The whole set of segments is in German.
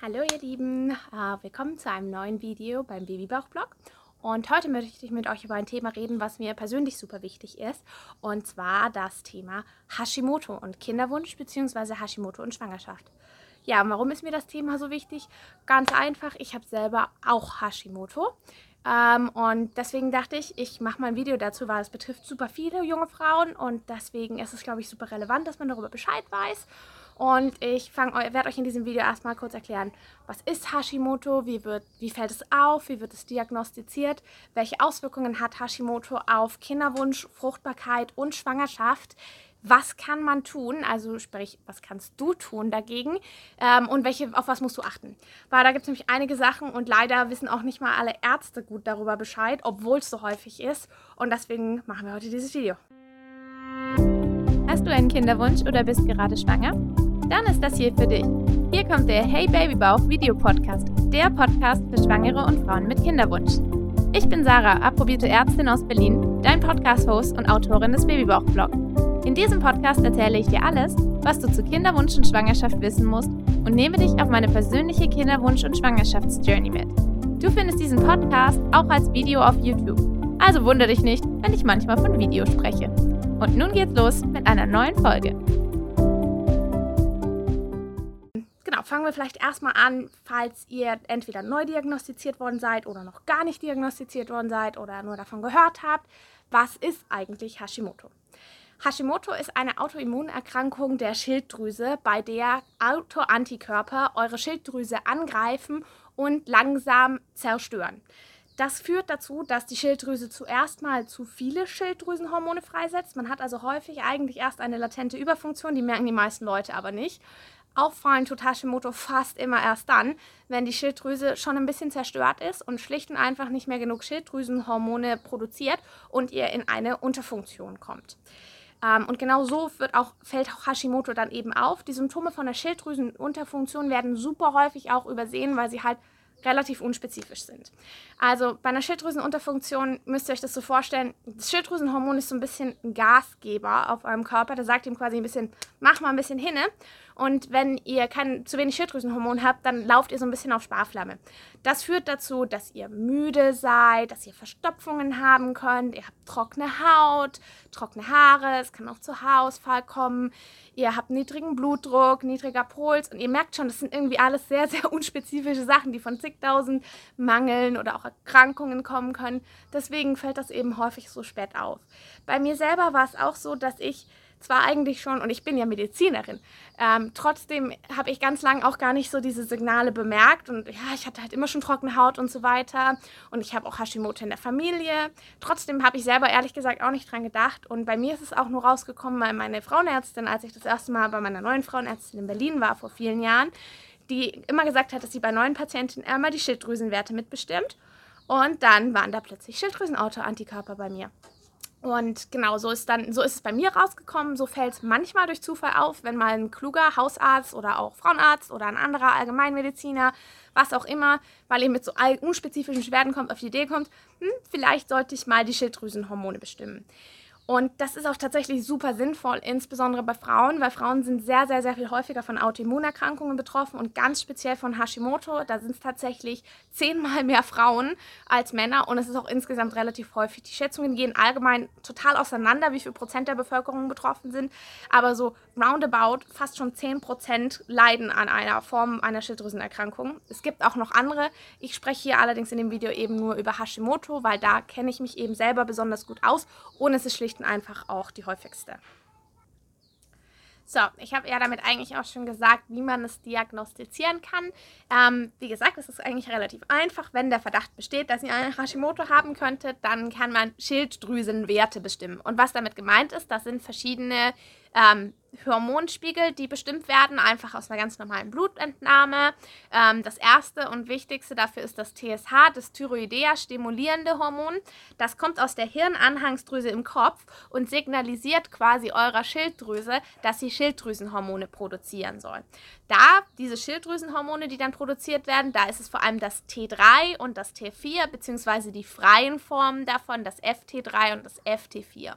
Hallo ihr Lieben, uh, willkommen zu einem neuen Video beim Babybauch-Blog. Und heute möchte ich mit euch über ein Thema reden, was mir persönlich super wichtig ist. Und zwar das Thema Hashimoto und Kinderwunsch bzw. Hashimoto und Schwangerschaft. Ja, warum ist mir das Thema so wichtig? Ganz einfach, ich habe selber auch Hashimoto. Ähm, und deswegen dachte ich, ich mache mal ein Video dazu, weil es betrifft super viele junge Frauen und deswegen ist es, glaube ich, super relevant, dass man darüber Bescheid weiß. Und ich werde euch in diesem Video erstmal kurz erklären, was ist Hashimoto, wie, wird, wie fällt es auf, wie wird es diagnostiziert, welche Auswirkungen hat Hashimoto auf Kinderwunsch, Fruchtbarkeit und Schwangerschaft, was kann man tun, also sprich, was kannst du tun dagegen ähm, und welche, auf was musst du achten. Weil da gibt es nämlich einige Sachen und leider wissen auch nicht mal alle Ärzte gut darüber Bescheid, obwohl es so häufig ist. Und deswegen machen wir heute dieses Video. Hast du einen Kinderwunsch oder bist gerade schwanger? Dann ist das hier für dich. Hier kommt der Hey Babybauch Video Podcast, der Podcast für Schwangere und Frauen mit Kinderwunsch. Ich bin Sarah, approbierte Ärztin aus Berlin, dein Podcast-Host und Autorin des Babybauch-Blog. In diesem Podcast erzähle ich dir alles, was du zu Kinderwunsch und Schwangerschaft wissen musst und nehme dich auf meine persönliche Kinderwunsch- und Schwangerschaftsjourney mit. Du findest diesen Podcast auch als Video auf YouTube. Also wundere dich nicht, wenn ich manchmal von Video spreche. Und nun geht's los mit einer neuen Folge. Fangen wir vielleicht erstmal an, falls ihr entweder neu diagnostiziert worden seid oder noch gar nicht diagnostiziert worden seid oder nur davon gehört habt. Was ist eigentlich Hashimoto? Hashimoto ist eine Autoimmunerkrankung der Schilddrüse, bei der Autoantikörper eure Schilddrüse angreifen und langsam zerstören. Das führt dazu, dass die Schilddrüse zuerst mal zu viele Schilddrüsenhormone freisetzt. Man hat also häufig eigentlich erst eine latente Überfunktion, die merken die meisten Leute aber nicht. Auffallen tut Hashimoto fast immer erst dann, wenn die Schilddrüse schon ein bisschen zerstört ist und schlicht und einfach nicht mehr genug Schilddrüsenhormone produziert und ihr in eine Unterfunktion kommt. Ähm, und genau so wird auch, fällt auch Hashimoto dann eben auf. Die Symptome von der Schilddrüsenunterfunktion werden super häufig auch übersehen, weil sie halt relativ unspezifisch sind. Also bei einer Schilddrüsenunterfunktion müsst ihr euch das so vorstellen, das Schilddrüsenhormon ist so ein bisschen ein Gasgeber auf eurem Körper, der sagt ihm quasi ein bisschen, mach mal ein bisschen hinne. Und wenn ihr kein, zu wenig Schilddrüsenhormon habt, dann lauft ihr so ein bisschen auf Sparflamme. Das führt dazu, dass ihr müde seid, dass ihr Verstopfungen haben könnt, ihr habt trockene Haut, trockene Haare, es kann auch zu Haarausfall kommen, ihr habt niedrigen Blutdruck, niedriger Puls und ihr merkt schon, das sind irgendwie alles sehr, sehr unspezifische Sachen, die von zigtausend Mangeln oder auch Erkrankungen kommen können. Deswegen fällt das eben häufig so spät auf. Bei mir selber war es auch so, dass ich zwar eigentlich schon, und ich bin ja Medizinerin, ähm, trotzdem habe ich ganz lange auch gar nicht so diese Signale bemerkt. Und ja, ich hatte halt immer schon trockene Haut und so weiter. Und ich habe auch Hashimoto in der Familie. Trotzdem habe ich selber ehrlich gesagt auch nicht dran gedacht. Und bei mir ist es auch nur rausgekommen, weil meine Frauenärztin, als ich das erste Mal bei meiner neuen Frauenärztin in Berlin war, vor vielen Jahren, die immer gesagt hat, dass sie bei neuen Patienten einmal die Schilddrüsenwerte mitbestimmt. Und dann waren da plötzlich Schilddrüsenauto-Antikörper bei mir. Und genau, so ist dann, so ist es bei mir rausgekommen. So fällt es manchmal durch Zufall auf, wenn mal ein kluger Hausarzt oder auch Frauenarzt oder ein anderer Allgemeinmediziner, was auch immer, weil ihr mit so unspezifischen Beschwerden kommt, auf die Idee kommt, hm, vielleicht sollte ich mal die Schilddrüsenhormone bestimmen. Und das ist auch tatsächlich super sinnvoll, insbesondere bei Frauen, weil Frauen sind sehr, sehr, sehr viel häufiger von Autoimmunerkrankungen betroffen und ganz speziell von Hashimoto. Da sind es tatsächlich zehnmal mehr Frauen als Männer und es ist auch insgesamt relativ häufig. Die Schätzungen gehen allgemein total auseinander, wie viel Prozent der Bevölkerung betroffen sind, aber so roundabout fast schon 10 Prozent leiden an einer Form einer Schilddrüsenerkrankung. Es gibt auch noch andere. Ich spreche hier allerdings in dem Video eben nur über Hashimoto, weil da kenne ich mich eben selber besonders gut aus und es ist schlicht Geschichten einfach auch die häufigste. So, ich habe ja damit eigentlich auch schon gesagt, wie man es diagnostizieren kann. Ähm, wie gesagt, es ist eigentlich relativ einfach. Wenn der Verdacht besteht, dass ihr eine Hashimoto haben könntet, dann kann man Schilddrüsenwerte bestimmen. Und was damit gemeint ist, das sind verschiedene ähm, Hormonspiegel, die bestimmt werden, einfach aus einer ganz normalen Blutentnahme. Ähm, das erste und wichtigste dafür ist das TSH, das Thyroidea stimulierende Hormon. Das kommt aus der Hirnanhangsdrüse im Kopf und signalisiert quasi eurer Schilddrüse, dass sie Schilddrüsenhormone produzieren soll. Da, diese Schilddrüsenhormone, die dann produziert werden, da ist es vor allem das T3 und das T4, beziehungsweise die freien Formen davon, das FT3 und das FT4.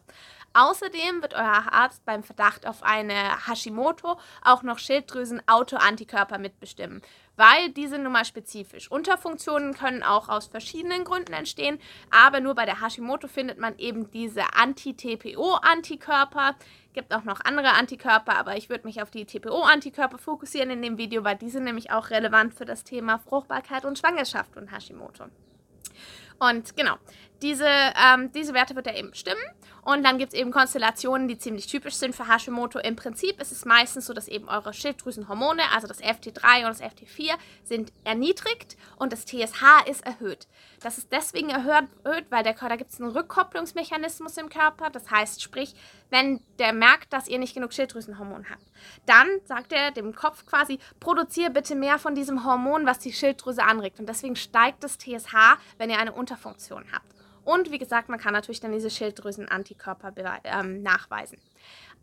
Außerdem wird euer Arzt beim Verdacht auf eine Hashimoto auch noch Schilddrüsen-Autoantikörper mitbestimmen, weil diese nun mal spezifisch. Unterfunktionen können auch aus verschiedenen Gründen entstehen, aber nur bei der Hashimoto findet man eben diese Anti-TPO-Antikörper. Gibt auch noch andere Antikörper, aber ich würde mich auf die TPO-Antikörper fokussieren in dem Video, weil diese nämlich auch relevant für das Thema Fruchtbarkeit und Schwangerschaft und Hashimoto. Und genau, diese, ähm, diese Werte wird er eben bestimmen. Und dann gibt es eben Konstellationen, die ziemlich typisch sind für Hashimoto. Im Prinzip ist es meistens so, dass eben eure Schilddrüsenhormone, also das FT3 und das FT4, sind erniedrigt und das TSH ist erhöht. Das ist deswegen erhöht, weil der, da gibt es einen Rückkopplungsmechanismus im Körper. Das heißt, sprich, wenn der merkt, dass ihr nicht genug Schilddrüsenhormon habt, dann sagt er dem Kopf quasi, produziere bitte mehr von diesem Hormon, was die Schilddrüse anregt. Und deswegen steigt das TSH, wenn ihr eine Unterfunktion habt. Und wie gesagt, man kann natürlich dann diese Schilddrüsen-Antikörper ähm, nachweisen.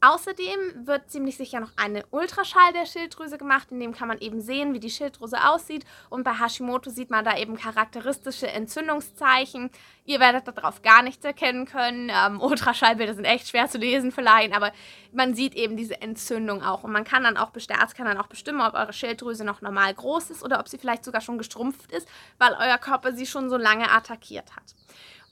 Außerdem wird ziemlich sicher noch eine Ultraschall der Schilddrüse gemacht, in dem kann man eben sehen, wie die Schilddrüse aussieht. Und bei Hashimoto sieht man da eben charakteristische Entzündungszeichen. Ihr werdet darauf gar nichts erkennen können. Ähm, Ultraschallbilder sind echt schwer zu lesen vielleicht, aber man sieht eben diese Entzündung auch. Und man kann dann auch, der Arzt kann dann auch bestimmen, ob eure Schilddrüse noch normal groß ist oder ob sie vielleicht sogar schon gestrumpft ist, weil euer Körper sie schon so lange attackiert hat.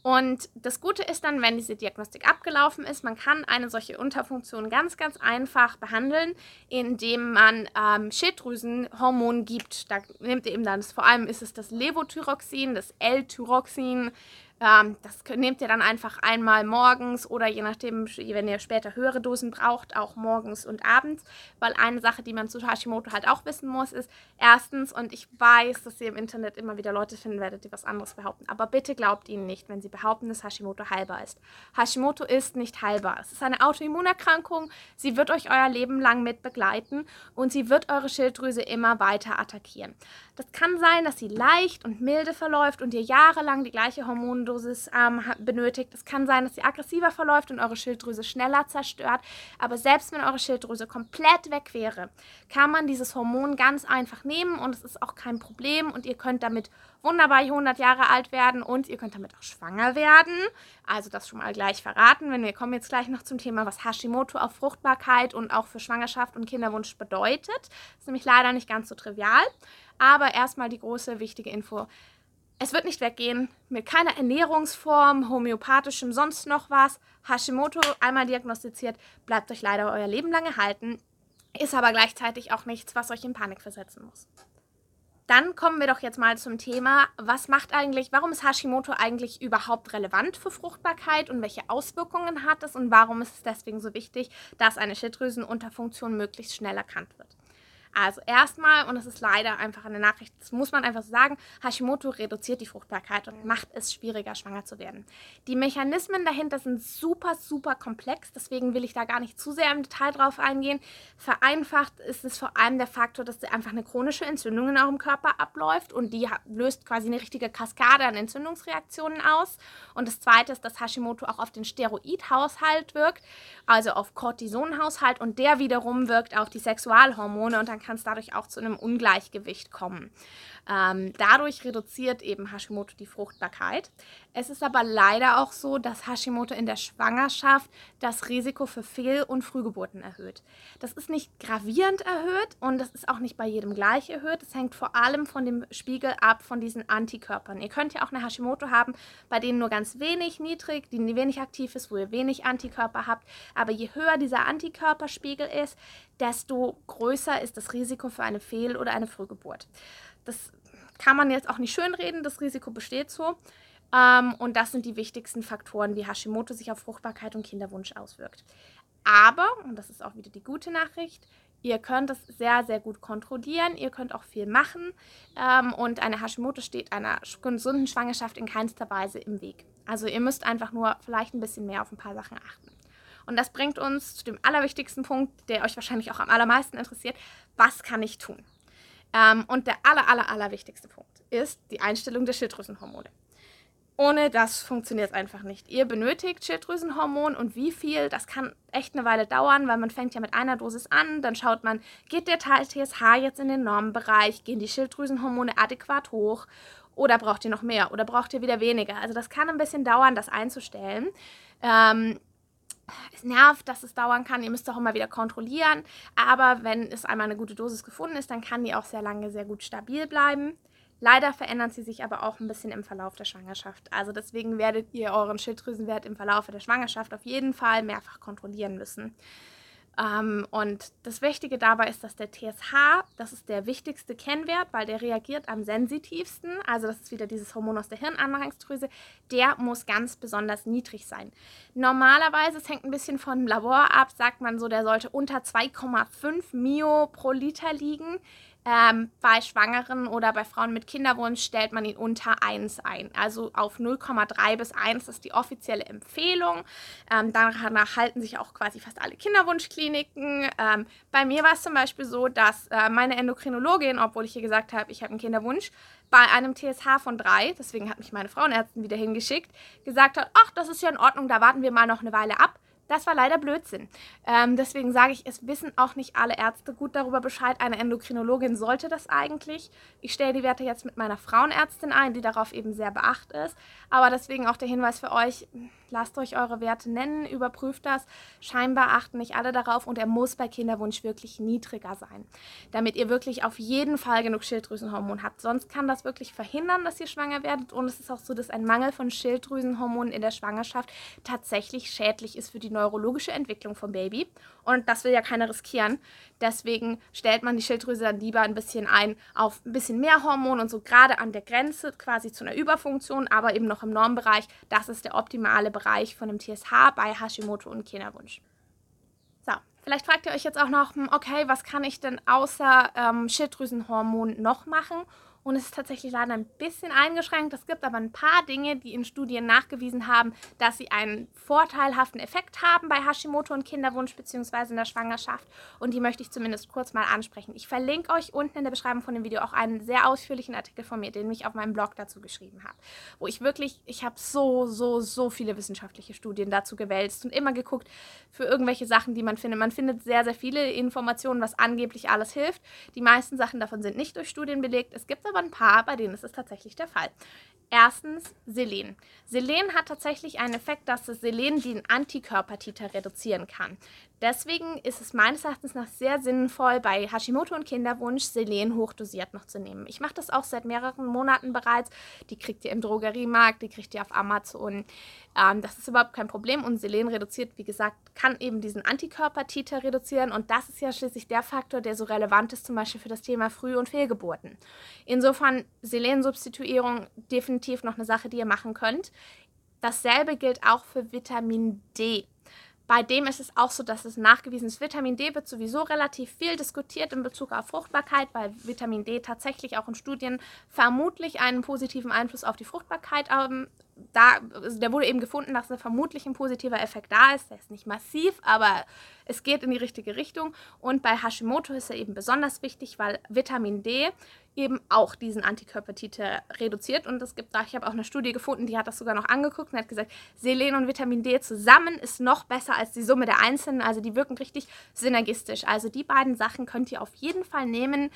Und das Gute ist dann, wenn diese Diagnostik abgelaufen ist, man kann eine solche Unterfunktion ganz, ganz einfach behandeln, indem man ähm, Schilddrüsenhormon gibt. Da nimmt ihr eben dann, vor allem ist es das Levothyroxin, das L-Tyroxin, ähm, das nehmt ihr dann einfach einmal morgens oder je nachdem, wenn ihr später höhere Dosen braucht, auch morgens und abends. Weil eine Sache, die man zu Hashimoto halt auch wissen muss, ist erstens, und ich weiß, dass ihr im Internet immer wieder Leute finden werdet, die was anderes behaupten, aber bitte glaubt ihnen nicht, wenn sie behaupten, dass Hashimoto heilbar ist. Hashimoto ist nicht heilbar. Es ist eine Autoimmunerkrankung. Sie wird euch euer Leben lang mit begleiten und sie wird eure Schilddrüse immer weiter attackieren. Das kann sein, dass sie leicht und milde verläuft und ihr jahrelang die gleiche Hormondosis ähm, benötigt. Es kann sein, dass sie aggressiver verläuft und eure Schilddrüse schneller zerstört. Aber selbst wenn eure Schilddrüse komplett weg wäre, kann man dieses Hormon ganz einfach nehmen und es ist auch kein Problem und ihr könnt damit wunderbar 100 Jahre alt werden und ihr könnt damit auch schwanger werden. Also das schon mal gleich verraten. Wenn wir kommen jetzt gleich noch zum Thema, was Hashimoto auf Fruchtbarkeit und auch für Schwangerschaft und Kinderwunsch bedeutet. Das ist nämlich leider nicht ganz so trivial. Aber erstmal die große wichtige Info. Es wird nicht weggehen mit keiner Ernährungsform, homöopathischem, sonst noch was. Hashimoto einmal diagnostiziert, bleibt euch leider euer Leben lang erhalten, ist aber gleichzeitig auch nichts, was euch in Panik versetzen muss. Dann kommen wir doch jetzt mal zum Thema, was macht eigentlich, warum ist Hashimoto eigentlich überhaupt relevant für Fruchtbarkeit und welche Auswirkungen hat es und warum ist es deswegen so wichtig, dass eine Schilddrüsenunterfunktion möglichst schnell erkannt wird. Also erstmal, und das ist leider einfach eine Nachricht, das muss man einfach so sagen, Hashimoto reduziert die Fruchtbarkeit und macht es schwieriger, schwanger zu werden. Die Mechanismen dahinter sind super, super komplex, deswegen will ich da gar nicht zu sehr im Detail drauf eingehen. Vereinfacht ist es vor allem der Faktor, dass einfach eine chronische Entzündung in eurem Körper abläuft und die löst quasi eine richtige Kaskade an Entzündungsreaktionen aus. Und das zweite ist, dass Hashimoto auch auf den Steroidhaushalt wirkt, also auf Cortisonhaushalt und der wiederum wirkt auf die Sexualhormone und dann kann es dadurch auch zu einem Ungleichgewicht kommen. Ähm, dadurch reduziert eben Hashimoto die Fruchtbarkeit. Es ist aber leider auch so, dass Hashimoto in der Schwangerschaft das Risiko für Fehl- und Frühgeburten erhöht. Das ist nicht gravierend erhöht und das ist auch nicht bei jedem gleich erhöht. Das hängt vor allem von dem Spiegel ab von diesen Antikörpern. Ihr könnt ja auch eine Hashimoto haben, bei denen nur ganz wenig niedrig, die wenig aktiv ist, wo ihr wenig Antikörper habt. Aber je höher dieser Antikörperspiegel ist, desto größer ist das Risiko für eine Fehl- oder eine Frühgeburt. Das kann man jetzt auch nicht schönreden, das Risiko besteht so. Ähm, und das sind die wichtigsten Faktoren, wie Hashimoto sich auf Fruchtbarkeit und Kinderwunsch auswirkt. Aber, und das ist auch wieder die gute Nachricht, ihr könnt es sehr, sehr gut kontrollieren, ihr könnt auch viel machen ähm, und eine Hashimoto steht einer gesunden Schwangerschaft in keinster Weise im Weg. Also ihr müsst einfach nur vielleicht ein bisschen mehr auf ein paar Sachen achten. Und das bringt uns zu dem allerwichtigsten Punkt, der euch wahrscheinlich auch am allermeisten interessiert. Was kann ich tun? Ähm, und der aller, aller, aller wichtigste Punkt ist die Einstellung der Schilddrüsenhormone. Ohne das funktioniert es einfach nicht. Ihr benötigt Schilddrüsenhormon und wie viel, das kann echt eine Weile dauern, weil man fängt ja mit einer Dosis an, dann schaut man, geht der TSH jetzt in den Normenbereich, gehen die Schilddrüsenhormone adäquat hoch oder braucht ihr noch mehr oder braucht ihr wieder weniger. Also das kann ein bisschen dauern, das einzustellen. Ähm, es nervt, dass es dauern kann. Ihr müsst auch immer wieder kontrollieren. Aber wenn es einmal eine gute Dosis gefunden ist, dann kann die auch sehr lange sehr gut stabil bleiben. Leider verändern sie sich aber auch ein bisschen im Verlauf der Schwangerschaft. Also deswegen werdet ihr euren Schilddrüsenwert im Verlauf der Schwangerschaft auf jeden Fall mehrfach kontrollieren müssen. Ähm, und das Wichtige dabei ist, dass der TSH, das ist der wichtigste Kennwert, weil der reagiert am sensitivsten. Also das ist wieder dieses Hormon aus der Hirnanhangsdrüse. Der muss ganz besonders niedrig sein. Normalerweise, es hängt ein bisschen vom Labor ab, sagt man so, der sollte unter 2,5 Mio pro Liter liegen. Ähm, bei Schwangeren oder bei Frauen mit Kinderwunsch stellt man ihn unter 1 ein. Also auf 0,3 bis 1 ist die offizielle Empfehlung. Ähm, danach halten sich auch quasi fast alle Kinderwunschkliniken. Ähm, bei mir war es zum Beispiel so, dass äh, meine Endokrinologin, obwohl ich hier gesagt habe, ich habe einen Kinderwunsch, bei einem TSH von 3, deswegen hat mich meine Frauenärztin wieder hingeschickt, gesagt hat, ach, das ist ja in Ordnung, da warten wir mal noch eine Weile ab. Das war leider Blödsinn. Ähm, deswegen sage ich, es wissen auch nicht alle Ärzte gut darüber Bescheid. Eine Endokrinologin sollte das eigentlich. Ich stelle die Werte jetzt mit meiner Frauenärztin ein, die darauf eben sehr beacht ist. Aber deswegen auch der Hinweis für euch, lasst euch eure Werte nennen, überprüft das. Scheinbar achten nicht alle darauf und er muss bei Kinderwunsch wirklich niedriger sein, damit ihr wirklich auf jeden Fall genug Schilddrüsenhormon habt. Sonst kann das wirklich verhindern, dass ihr schwanger werdet und es ist auch so, dass ein Mangel von Schilddrüsenhormonen in der Schwangerschaft tatsächlich schädlich ist für die neurologische Entwicklung vom Baby und das will ja keiner riskieren. Deswegen stellt man die Schilddrüse dann lieber ein bisschen ein auf ein bisschen mehr Hormon und so gerade an der Grenze quasi zu einer Überfunktion, aber eben noch im Normbereich. Das ist der optimale Bereich von dem TSH bei Hashimoto und Kinderwunsch. So, vielleicht fragt ihr euch jetzt auch noch, hm, okay, was kann ich denn außer ähm, Schilddrüsenhormon noch machen? Und es ist tatsächlich leider ein bisschen eingeschränkt. Es gibt aber ein paar Dinge, die in Studien nachgewiesen haben, dass sie einen vorteilhaften Effekt haben bei Hashimoto und Kinderwunsch bzw. in der Schwangerschaft und die möchte ich zumindest kurz mal ansprechen. Ich verlinke euch unten in der Beschreibung von dem Video auch einen sehr ausführlichen Artikel von mir, den ich auf meinem Blog dazu geschrieben habe, wo ich wirklich, ich habe so, so, so viele wissenschaftliche Studien dazu gewälzt und immer geguckt für irgendwelche Sachen, die man findet. Man findet sehr, sehr viele Informationen, was angeblich alles hilft. Die meisten Sachen davon sind nicht durch Studien belegt. Es gibt aber aber ein paar, bei denen ist es tatsächlich der Fall. Erstens Selen. Selen hat tatsächlich einen Effekt, dass das Selen den Antikörpertiter reduzieren kann. Deswegen ist es meines Erachtens nach sehr sinnvoll, bei Hashimoto und Kinderwunsch Selen hochdosiert noch zu nehmen. Ich mache das auch seit mehreren Monaten bereits. Die kriegt ihr im Drogeriemarkt, die kriegt ihr auf Amazon. Ähm, das ist überhaupt kein Problem und Selen reduziert, wie gesagt, kann eben diesen Antikörpertiter reduzieren und das ist ja schließlich der Faktor, der so relevant ist, zum Beispiel für das Thema Früh- und Fehlgeburten. Insofern Selensubstituierung definitiv noch eine Sache, die ihr machen könnt. Dasselbe gilt auch für Vitamin D. Bei dem ist es auch so, dass es nachgewiesen ist. Vitamin D wird sowieso relativ viel diskutiert in Bezug auf Fruchtbarkeit, weil Vitamin D tatsächlich auch in Studien vermutlich einen positiven Einfluss auf die Fruchtbarkeit ähm, da, also der wurde eben gefunden, dass da vermutlich ein positiver Effekt da ist. Der ist nicht massiv, aber es geht in die richtige Richtung. Und bei Hashimoto ist er eben besonders wichtig, weil Vitamin D eben auch diesen Antikörpertiter reduziert. Und es gibt da, ich habe auch eine Studie gefunden, die hat das sogar noch angeguckt und hat gesagt, Selen und Vitamin D zusammen ist noch besser als die Summe der einzelnen. Also die wirken richtig synergistisch. Also die beiden Sachen könnt ihr auf jeden Fall nehmen.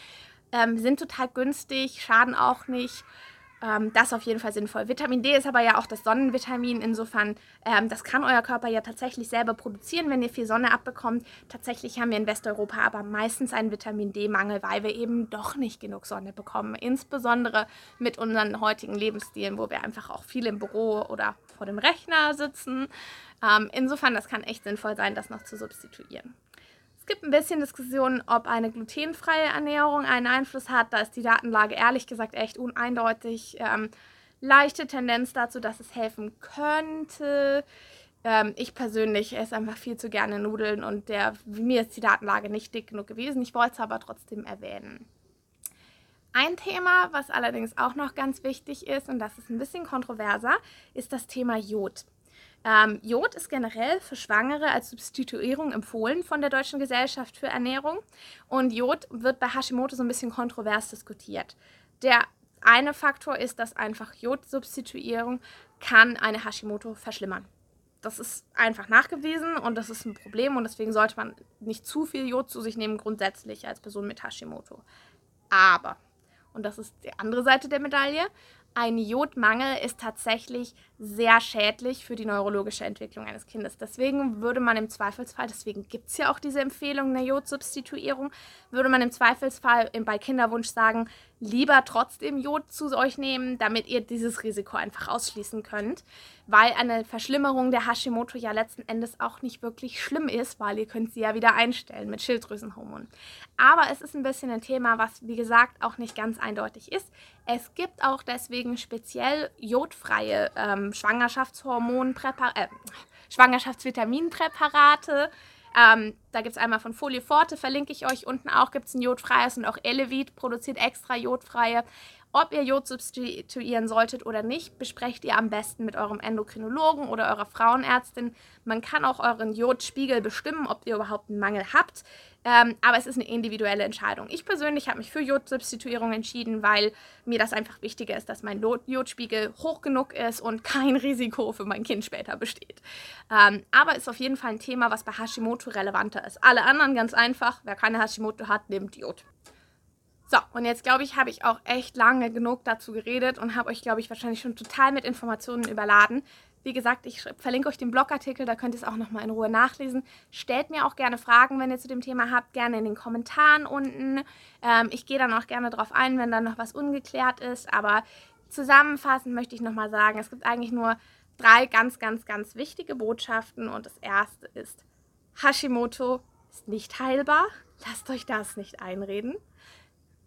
Ähm, sind total günstig, schaden auch nicht. Ähm, das ist auf jeden Fall sinnvoll. Vitamin D ist aber ja auch das Sonnenvitamin. Insofern, ähm, das kann euer Körper ja tatsächlich selber produzieren, wenn ihr viel Sonne abbekommt. Tatsächlich haben wir in Westeuropa aber meistens einen Vitamin D-Mangel, weil wir eben doch nicht genug Sonne bekommen. Insbesondere mit unseren heutigen Lebensstilen, wo wir einfach auch viel im Büro oder vor dem Rechner sitzen. Ähm, insofern, das kann echt sinnvoll sein, das noch zu substituieren gibt ein bisschen Diskussion, ob eine glutenfreie Ernährung einen Einfluss hat. Da ist die Datenlage ehrlich gesagt echt uneindeutig. Ähm, leichte Tendenz dazu, dass es helfen könnte. Ähm, ich persönlich esse einfach viel zu gerne Nudeln und der, mir ist die Datenlage nicht dick genug gewesen. Ich wollte es aber trotzdem erwähnen. Ein Thema, was allerdings auch noch ganz wichtig ist, und das ist ein bisschen kontroverser, ist das Thema Jod. Ähm, Jod ist generell für Schwangere als Substituierung empfohlen von der Deutschen Gesellschaft für Ernährung. Und Jod wird bei Hashimoto so ein bisschen kontrovers diskutiert. Der eine Faktor ist, dass einfach Jodsubstituierung kann eine Hashimoto verschlimmern. Das ist einfach nachgewiesen und das ist ein Problem und deswegen sollte man nicht zu viel Jod zu sich nehmen, grundsätzlich als Person mit Hashimoto. Aber, und das ist die andere Seite der Medaille, ein Jodmangel ist tatsächlich sehr schädlich für die neurologische Entwicklung eines Kindes. Deswegen würde man im Zweifelsfall, deswegen gibt es ja auch diese Empfehlung der Jodsubstituierung, würde man im Zweifelsfall bei Kinderwunsch sagen, lieber trotzdem Jod zu euch nehmen, damit ihr dieses Risiko einfach ausschließen könnt, weil eine Verschlimmerung der Hashimoto ja letzten Endes auch nicht wirklich schlimm ist, weil ihr könnt sie ja wieder einstellen mit Schilddrüsenhormonen. Aber es ist ein bisschen ein Thema, was wie gesagt auch nicht ganz eindeutig ist. Es gibt auch deswegen speziell jodfreie ähm, Schwangerschaftshormonpräparate, äh, Schwangerschaftsvitaminpräparate, ähm, da gibt es einmal von Folie Forte, verlinke ich euch unten auch, gibt es ein jodfreies und auch Elevit produziert extra jodfreie. Ob ihr Jod substituieren solltet oder nicht, besprecht ihr am besten mit eurem Endokrinologen oder eurer Frauenärztin. Man kann auch euren Jodspiegel bestimmen, ob ihr überhaupt einen Mangel habt. Ähm, aber es ist eine individuelle Entscheidung. Ich persönlich habe mich für Jodsubstituierung entschieden, weil mir das einfach wichtiger ist, dass mein Jodspiegel hoch genug ist und kein Risiko für mein Kind später besteht. Ähm, aber ist auf jeden Fall ein Thema, was bei Hashimoto relevanter ist. Alle anderen ganz einfach. Wer keine Hashimoto hat, nimmt Jod. So, und jetzt glaube ich, habe ich auch echt lange genug dazu geredet und habe euch, glaube ich, wahrscheinlich schon total mit Informationen überladen. Wie gesagt, ich verlinke euch den Blogartikel, da könnt ihr es auch nochmal in Ruhe nachlesen. Stellt mir auch gerne Fragen, wenn ihr zu dem Thema habt, gerne in den Kommentaren unten. Ähm, ich gehe dann auch gerne darauf ein, wenn dann noch was ungeklärt ist. Aber zusammenfassend möchte ich nochmal sagen, es gibt eigentlich nur drei ganz, ganz, ganz wichtige Botschaften. Und das erste ist, Hashimoto ist nicht heilbar. Lasst euch das nicht einreden.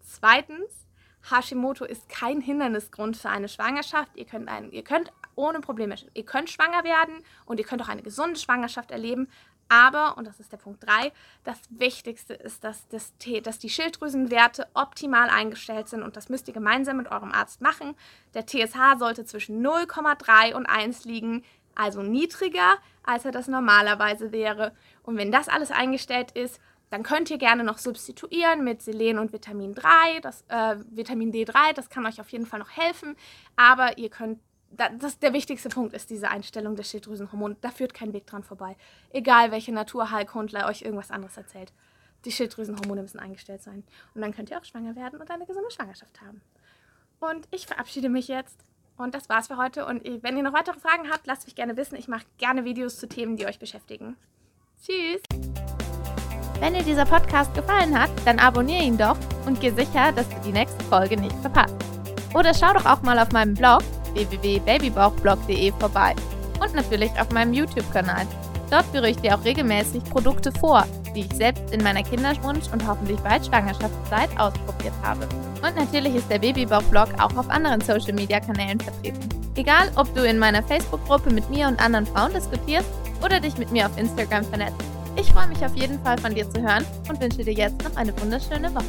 Zweitens, Hashimoto ist kein Hindernisgrund für eine Schwangerschaft. Ihr könnt, ein, ihr könnt ohne Probleme, ihr könnt schwanger werden und ihr könnt auch eine gesunde Schwangerschaft erleben. Aber, und das ist der Punkt 3, das Wichtigste ist, dass, das, dass die Schilddrüsenwerte optimal eingestellt sind und das müsst ihr gemeinsam mit eurem Arzt machen. Der TSH sollte zwischen 0,3 und 1 liegen, also niedriger, als er das normalerweise wäre. Und wenn das alles eingestellt ist, dann könnt ihr gerne noch substituieren mit Selen und Vitamin 3, das, äh, Vitamin D3, das kann euch auf jeden Fall noch helfen. Aber ihr könnt, das, der wichtigste Punkt ist diese Einstellung des Schilddrüsenhormons. Da führt kein Weg dran vorbei. Egal welche Naturheilkundler euch irgendwas anderes erzählt. Die Schilddrüsenhormone müssen eingestellt sein. Und dann könnt ihr auch schwanger werden und eine gesunde Schwangerschaft haben. Und ich verabschiede mich jetzt. Und das war's für heute. Und wenn ihr noch weitere Fragen habt, lasst mich gerne wissen. Ich mache gerne Videos zu Themen, die euch beschäftigen. Tschüss! Wenn dir dieser Podcast gefallen hat, dann abonniere ihn doch und geh sicher, dass du die nächste Folge nicht verpasst. Oder schau doch auch mal auf meinem Blog www.babybauchblog.de vorbei und natürlich auf meinem YouTube-Kanal. Dort führe ich dir auch regelmäßig Produkte vor, die ich selbst in meiner Kinderwunsch- und hoffentlich bald Schwangerschaftszeit ausprobiert habe. Und natürlich ist der Babybauch-Blog auch auf anderen Social-Media-Kanälen vertreten. Egal, ob du in meiner Facebook-Gruppe mit mir und anderen Frauen diskutierst oder dich mit mir auf Instagram vernetzt. Ich freue mich auf jeden Fall von dir zu hören und wünsche dir jetzt noch eine wunderschöne Woche.